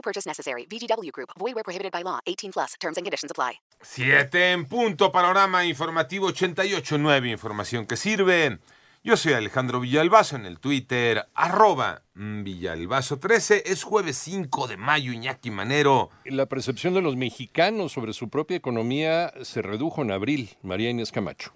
No purchase necessary. VGW Group. Void where prohibited by law. 18 plus. Terms and conditions apply. Siete en punto. Panorama informativo 88.9. Información que sirve. Yo soy Alejandro Villalbazo en el Twitter, arroba Villalbazo13. Es jueves 5 de mayo, Iñaki Manero. La percepción de los mexicanos sobre su propia economía se redujo en abril. María Inés Camacho.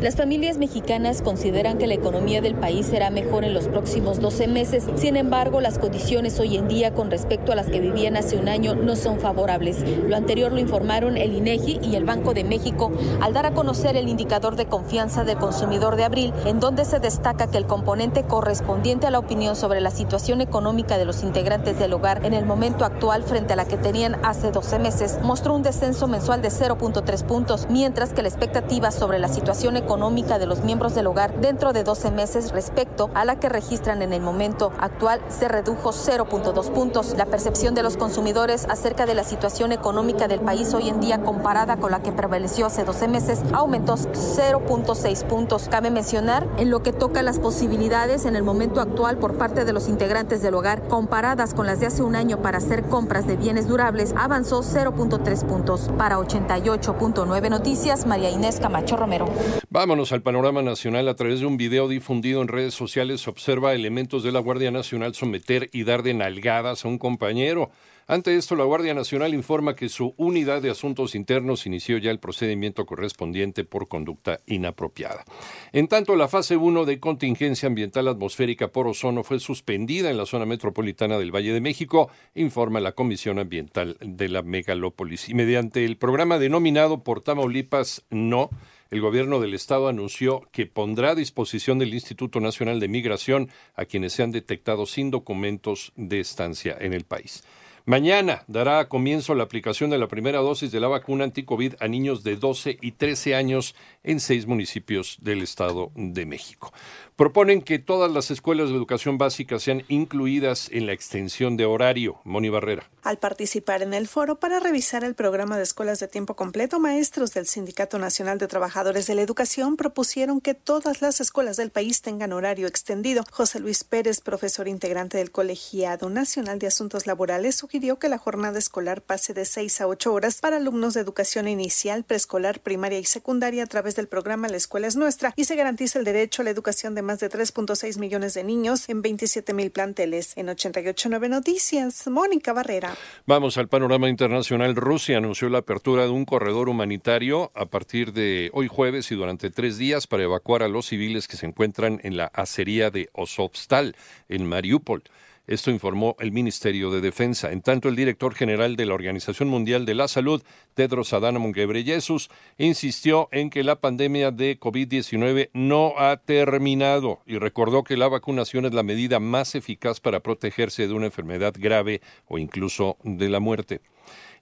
Las familias mexicanas consideran que la economía del país será mejor en los próximos 12 meses. Sin embargo, las condiciones hoy en día con respecto a las que vivían hace un año no son favorables. Lo anterior lo informaron el INEGI y el Banco de México al dar a conocer el indicador de confianza del consumidor de abril, en donde se destaca que el componente correspondiente a la opinión sobre la situación económica de los integrantes del hogar en el momento actual frente a la que tenían hace 12 meses mostró un descenso mensual de 0.3 puntos, mientras que la expectativa sobre la situación de los miembros del hogar dentro de 12 meses respecto a la que registran en el momento actual se redujo 0.2 puntos. La percepción de los consumidores acerca de la situación económica del país hoy en día comparada con la que prevaleció hace 12 meses aumentó 0.6 puntos. Cabe mencionar en lo que toca las posibilidades en el momento actual por parte de los integrantes del hogar comparadas con las de hace un año para hacer compras de bienes durables avanzó 0.3 puntos. Para 88.9 Noticias, María Inés Camacho Romero. Vámonos al panorama nacional. A través de un video difundido en redes sociales se observa elementos de la Guardia Nacional someter y dar de nalgadas a un compañero. Ante esto, la Guardia Nacional informa que su unidad de asuntos internos inició ya el procedimiento correspondiente por conducta inapropiada. En tanto, la fase 1 de contingencia ambiental atmosférica por ozono fue suspendida en la zona metropolitana del Valle de México, informa la Comisión Ambiental de la Megalópolis. Y mediante el programa denominado por Tamaulipas No, el gobierno del estado anunció que pondrá a disposición del Instituto Nacional de Migración a quienes sean detectados sin documentos de estancia en el país. Mañana dará comienzo la aplicación de la primera dosis de la vacuna anticovid a niños de 12 y 13 años en seis municipios del Estado de México. Proponen que todas las escuelas de educación básica sean incluidas en la extensión de horario. Moni Barrera. Al participar en el foro para revisar el programa de escuelas de tiempo completo, maestros del Sindicato Nacional de Trabajadores de la Educación propusieron que todas las escuelas del país tengan horario extendido. José Luis Pérez, profesor integrante del Colegiado Nacional de Asuntos Laborales, sugirió que la jornada escolar pase de 6 a 8 horas para alumnos de educación inicial, preescolar, primaria y secundaria a través del programa La Escuela es Nuestra y se garantice el derecho a la educación de más de 3.6 millones de niños en 27 mil planteles. En 88.9 Noticias, Mónica Barrera. Vamos al panorama internacional. Rusia anunció la apertura de un corredor humanitario a partir de hoy jueves y durante tres días para evacuar a los civiles que se encuentran en la acería de Osovstal, en Mariupol. Esto informó el Ministerio de Defensa. En tanto, el director general de la Organización Mundial de la Salud, Tedros Adhanom Ghebreyesus, insistió en que la pandemia de COVID-19 no ha terminado y recordó que la vacunación es la medida más eficaz para protegerse de una enfermedad grave o incluso de la muerte.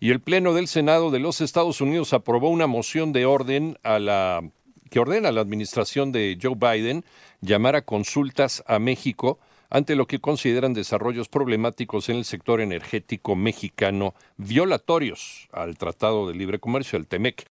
Y el Pleno del Senado de los Estados Unidos aprobó una moción de orden a la que ordena a la administración de Joe Biden llamar a consultas a México ante lo que consideran desarrollos problemáticos en el sector energético mexicano violatorios al Tratado de Libre Comercio, el TEMEC.